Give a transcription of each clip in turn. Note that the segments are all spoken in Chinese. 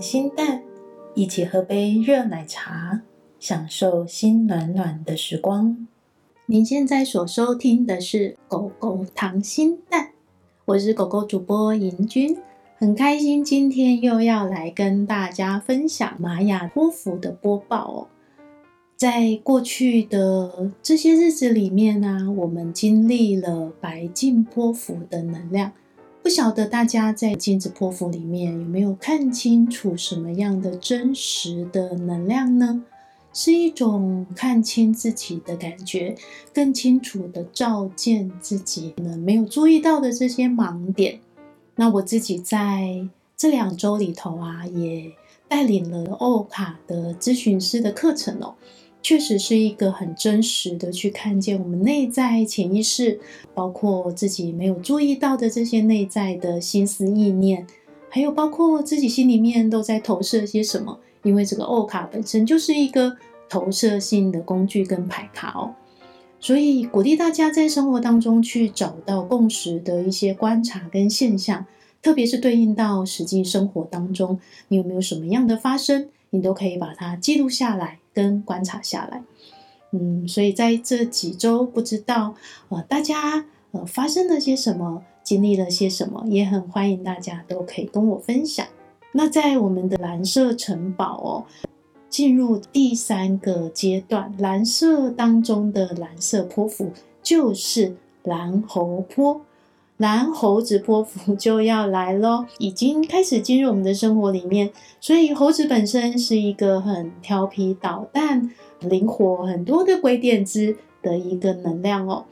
心蛋，一起喝杯热奶茶，享受心暖暖的时光。您现在所收听的是狗狗糖心蛋，我是狗狗主播银君，很开心今天又要来跟大家分享玛雅波符的播报哦。在过去的这些日子里面呢、我们经历了白净波符的能量。不晓得大家在镜子波符里面有没有看清楚什么样的真实的能量呢？是一种看清自己的感觉，更清楚的照见自己呢没有注意到的这些盲点。那我自己在这两周里头啊，也带领了欧卡的咨询师的课程哦。确实是一个很真实的去看见我们内在潜意识，包括自己没有注意到的这些内在的心思意念，还有包括自己心里面都在投射些什么。因为这个欧卡本身就是一个投射性的工具跟牌卡哦，所以鼓励大家在生活当中去找到共识的一些观察跟现象，特别是对应到实际生活当中，你有没有什么样的发生，你都可以把它记录下来。跟观察下来，嗯，所以在这几周，不知道呃大家呃发生了些什么，经历了些什么，也很欢迎大家都可以跟我分享。那在我们的蓝色城堡哦，进入第三个阶段，蓝色当中的蓝色泼妇就是蓝猴波。蓝猴子波符就要来喽，已经开始进入我们的生活里面。所以猴子本身是一个很调皮捣蛋、灵活、很多的鬼点子的一个能量哦。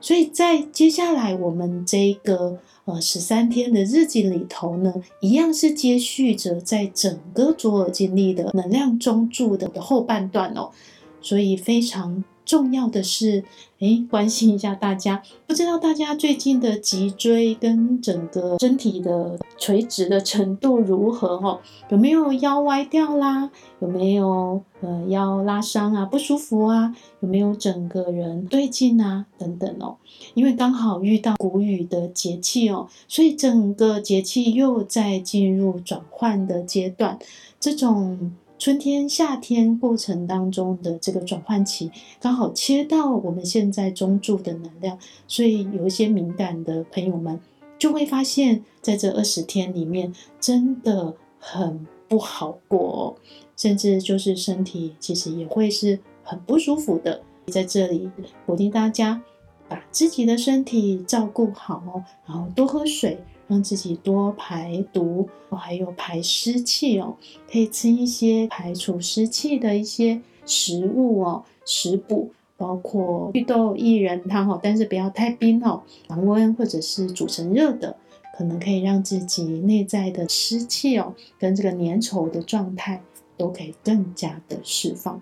所以在接下来我们这个呃十三天的日子里头呢，一样是接续着在整个左耳经历的能量中柱的后半段哦，所以非常。重要的是，诶，关心一下大家，不知道大家最近的脊椎跟整个身体的垂直的程度如何哦？有没有腰歪掉啦？有没有呃腰拉伤啊？不舒服啊？有没有整个人对劲啊？等等哦，因为刚好遇到谷雨的节气哦，所以整个节气又在进入转换的阶段，这种。春天、夏天过程当中的这个转换期，刚好切到我们现在中柱的能量，所以有一些敏感的朋友们就会发现，在这二十天里面真的很不好过，甚至就是身体其实也会是很不舒服的。在这里鼓励大家把自己的身体照顾好，然后多喝水。让自己多排毒，还有排湿气哦，可以吃一些排除湿气的一些食物哦，食补包括绿豆薏仁汤哦，但是不要太冰哦，常温或者是煮成热的，可能可以让自己内在的湿气哦，跟这个粘稠的状态都可以更加的释放。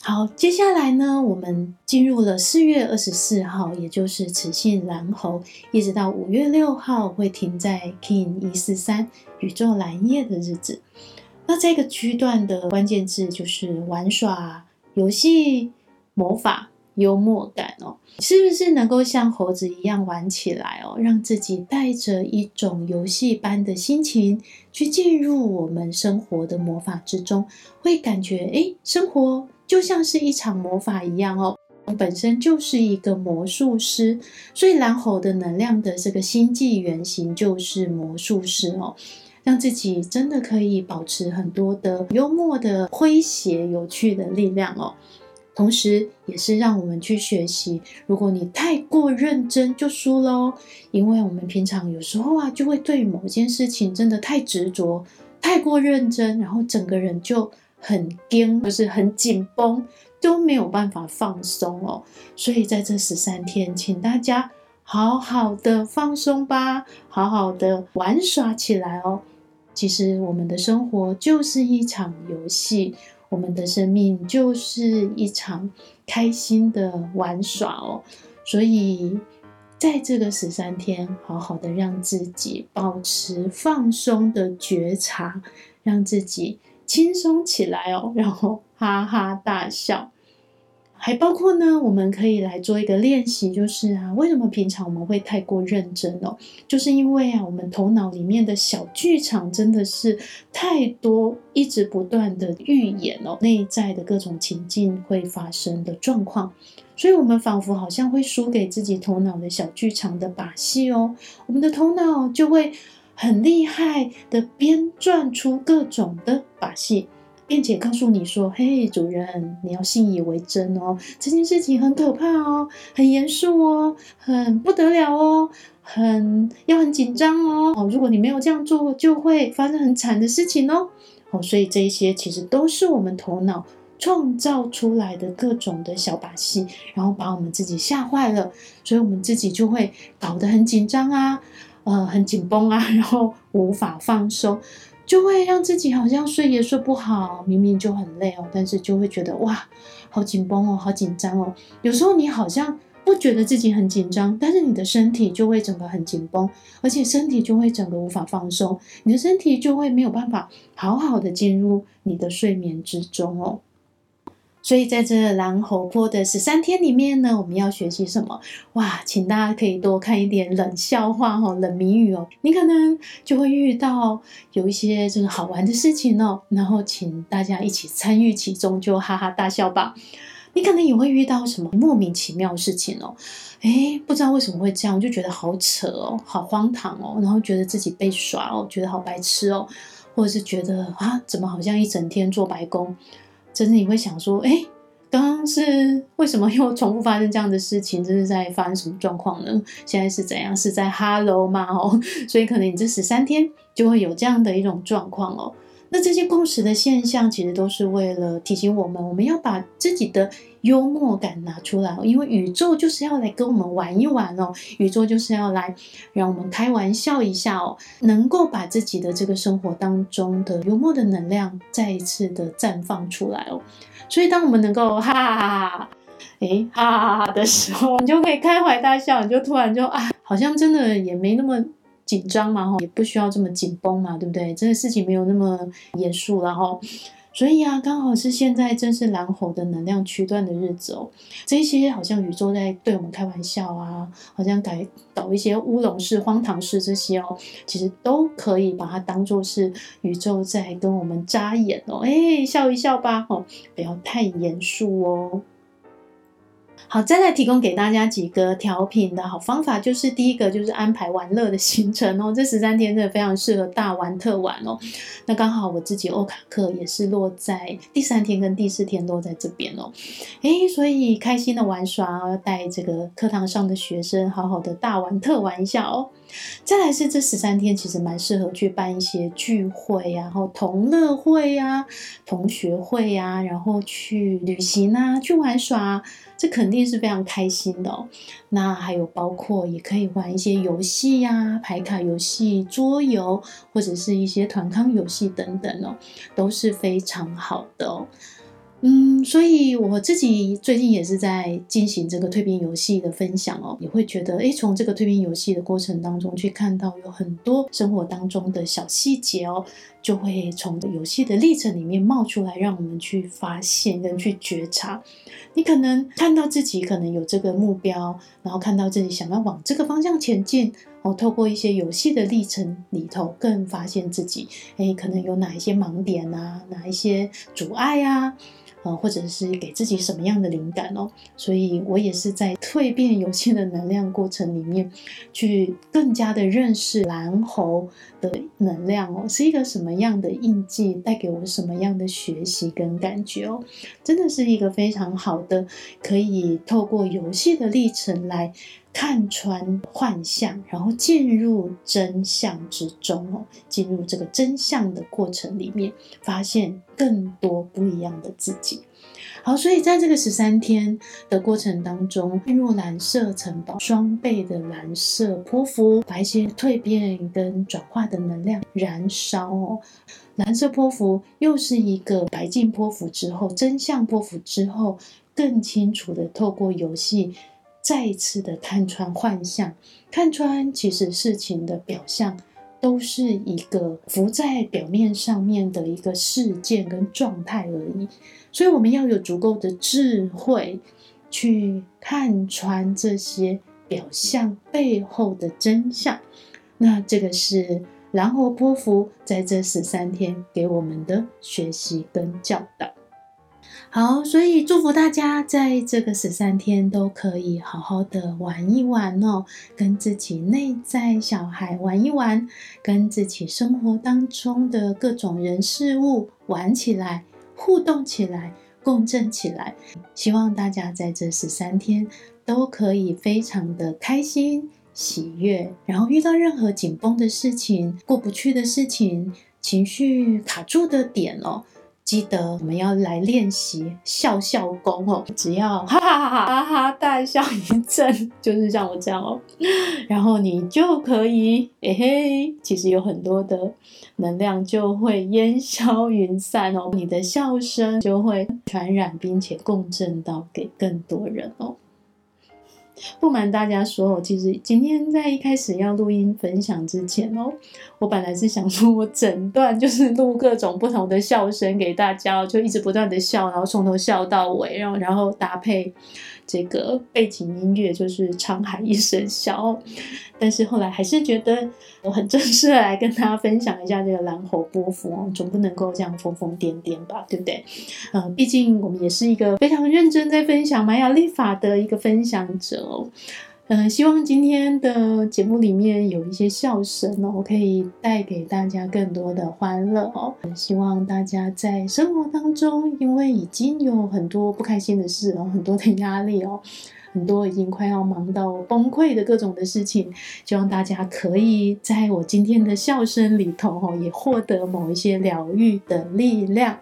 好，接下来呢，我们进入了四月二十四号，也就是雌性蓝猴，一直到五月六号会停在 King 一四三宇宙蓝夜的日子。那这个区段的关键字就是玩耍、游戏、魔法、幽默感哦，是不是能够像猴子一样玩起来哦，让自己带着一种游戏般的心情去进入我们生活的魔法之中，会感觉诶，生活。就像是一场魔法一样哦，本身就是一个魔术师，所以蓝猴的能量的这个星际原型就是魔术师哦，让自己真的可以保持很多的幽默的诙谐、有趣的力量哦，同时也是让我们去学习，如果你太过认真就输喽，因为我们平常有时候啊，就会对某件事情真的太执着、太过认真，然后整个人就。很紧，就是很紧绷，都没有办法放松哦。所以在这十三天，请大家好好的放松吧，好好的玩耍起来哦。其实我们的生活就是一场游戏，我们的生命就是一场开心的玩耍哦。所以在这个十三天，好好的让自己保持放松的觉察，让自己。轻松起来哦，然后哈哈大笑。还包括呢，我们可以来做一个练习，就是啊，为什么平常我们会太过认真哦？就是因为啊，我们头脑里面的小剧场真的是太多，一直不断的预演哦，内在的各种情境会发生的状况，所以我们仿佛好像会输给自己头脑的小剧场的把戏哦，我们的头脑就会很厉害的编撰出各种的把戏。并且告诉你说：“嘿，主人，你要信以为真哦，这件事情很可怕哦，很严肃哦，很不得了哦，很要很紧张哦。哦，如果你没有这样做，就会发生很惨的事情哦。哦，所以这一些其实都是我们头脑创造出来的各种的小把戏，然后把我们自己吓坏了，所以我们自己就会搞得很紧张啊，呃，很紧绷啊，然后无法放松。”就会让自己好像睡也睡不好，明明就很累哦，但是就会觉得哇，好紧绷哦，好紧张哦。有时候你好像不觉得自己很紧张，但是你的身体就会整个很紧绷，而且身体就会整个无法放松，你的身体就会没有办法好好的进入你的睡眠之中哦。所以在这蓝猴波的十三天里面呢，我们要学习什么？哇，请大家可以多看一点冷笑话哈，冷谜语哦，你可能就会遇到有一些这个好玩的事情哦，然后请大家一起参与其中，就哈哈大笑吧。你可能也会遇到什么莫名其妙的事情哦，诶，不知道为什么会这样，就觉得好扯哦，好荒唐哦，然后觉得自己被耍哦，觉得好白痴哦，或者是觉得啊，怎么好像一整天做白工。甚至你会想说，哎，刚刚是为什么又重复发生这样的事情？这是在发生什么状况呢？现在是怎样？是在 Hello 吗？哦，所以可能你这十三天就会有这样的一种状况哦。那这些共识的现象，其实都是为了提醒我们，我们要把自己的幽默感拿出来，因为宇宙就是要来跟我们玩一玩哦，宇宙就是要来让我们开玩笑一下哦，能够把自己的这个生活当中的幽默的能量再一次的绽放出来哦。所以，当我们能够哈哈哈哈，诶，哈哈哈哈的时候，你就可以开怀大笑，你就突然就啊，好像真的也没那么。紧张嘛，哈，也不需要这么紧绷嘛，对不对？这个事情没有那么严肃了，哈。所以啊，刚好是现在正是蓝猴的能量区段的日子哦。这些好像宇宙在对我们开玩笑啊，好像改搞一些乌龙式、荒唐式这些哦，其实都可以把它当做是宇宙在跟我们眨眼哦，哎，笑一笑吧，哦，不要太严肃哦。好，再来提供给大家几个调频的好方法，就是第一个就是安排玩乐的行程哦，这十三天真的非常适合大玩特玩哦。那刚好我自己欧卡克也是落在第三天跟第四天落在这边哦，诶，所以开心的玩耍，要带这个课堂上的学生好好的大玩特玩一下哦。再来是这十三天其实蛮适合去办一些聚会啊，然后同乐会啊、同学会啊，然后去旅行啊、去玩耍。这肯定是非常开心的哦。那还有包括也可以玩一些游戏呀，牌卡游戏、桌游，或者是一些团康游戏等等哦，都是非常好的哦。嗯，所以我自己最近也是在进行这个蜕变游戏的分享哦，也会觉得，诶，从这个蜕变游戏的过程当中去看到有很多生活当中的小细节哦，就会从游戏的历程里面冒出来，让我们去发现跟去觉察。你可能看到自己可能有这个目标，然后看到自己想要往这个方向前进哦，透过一些游戏的历程里头，更发现自己，诶，可能有哪一些盲点啊，哪一些阻碍啊。呃，或者是给自己什么样的灵感哦？所以我也是在蜕变游戏的能量过程里面，去更加的认识蓝猴的能量哦，是一个什么样的印记，带给我什么样的学习跟感觉哦？真的是一个非常好的，可以透过游戏的历程来。看穿幻象，然后进入真相之中哦，进入这个真相的过程里面，发现更多不一样的自己。好，所以在这个十三天的过程当中，进入蓝色城堡，双倍的蓝色波符，把一些蜕变跟转化的能量燃烧哦。蓝色波幅又是一个白镜波幅之后，真相波幅之后，更清楚的透过游戏。再一次的看穿幻象，看穿其实事情的表象都是一个浮在表面上面的一个事件跟状态而已。所以我们要有足够的智慧去看穿这些表象背后的真相。那这个是蓝猴波佛在这十三天给我们的学习跟教导。好，所以祝福大家在这个十三天都可以好好的玩一玩哦，跟自己内在小孩玩一玩，跟自己生活当中的各种人事物玩起来，互动起来，共振起来。希望大家在这十三天都可以非常的开心、喜悦，然后遇到任何紧绷的事情、过不去的事情、情绪卡住的点哦。记得我们要来练习笑笑功哦，只要哈哈哈哈哈大笑一阵，就是像我这样哦，然后你就可以诶嘿，其实有很多的能量就会烟消云散哦，你的笑声就会传染并且共振到给更多人哦。不瞒大家说，其实今天在一开始要录音分享之前哦，我本来是想说我整段就是录各种不同的笑声给大家，就一直不断的笑，然后从头笑到尾，然后然后搭配。这个背景音乐就是沧海一声笑，但是后来还是觉得我很正式的来跟大家分享一下这个蓝猴波幅哦，总不能够这样疯疯癫癫吧，对不对？呃，毕竟我们也是一个非常认真在分享玛雅历法的一个分享者哦。嗯、希望今天的节目里面有一些笑声哦，可以带给大家更多的欢乐哦。希望大家在生活当中，因为已经有很多不开心的事哦，很多的压力哦，很多已经快要忙到崩溃的各种的事情，希望大家可以在我今天的笑声里头哦，也获得某一些疗愈的力量。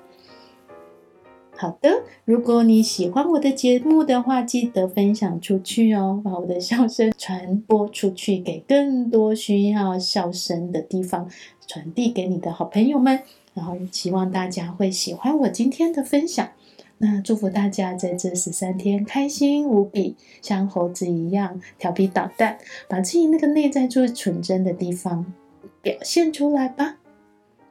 好的，如果你喜欢我的节目的话，记得分享出去哦，把我的笑声传播出去，给更多需要笑声的地方，传递给你的好朋友们。然后希望大家会喜欢我今天的分享。那祝福大家在这十三天开心无比，像猴子一样调皮捣蛋，把自己那个内在最纯真的地方表现出来吧。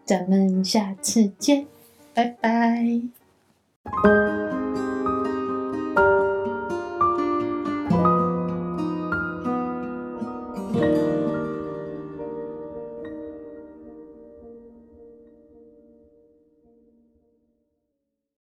咱们下次见，拜拜。Thank you.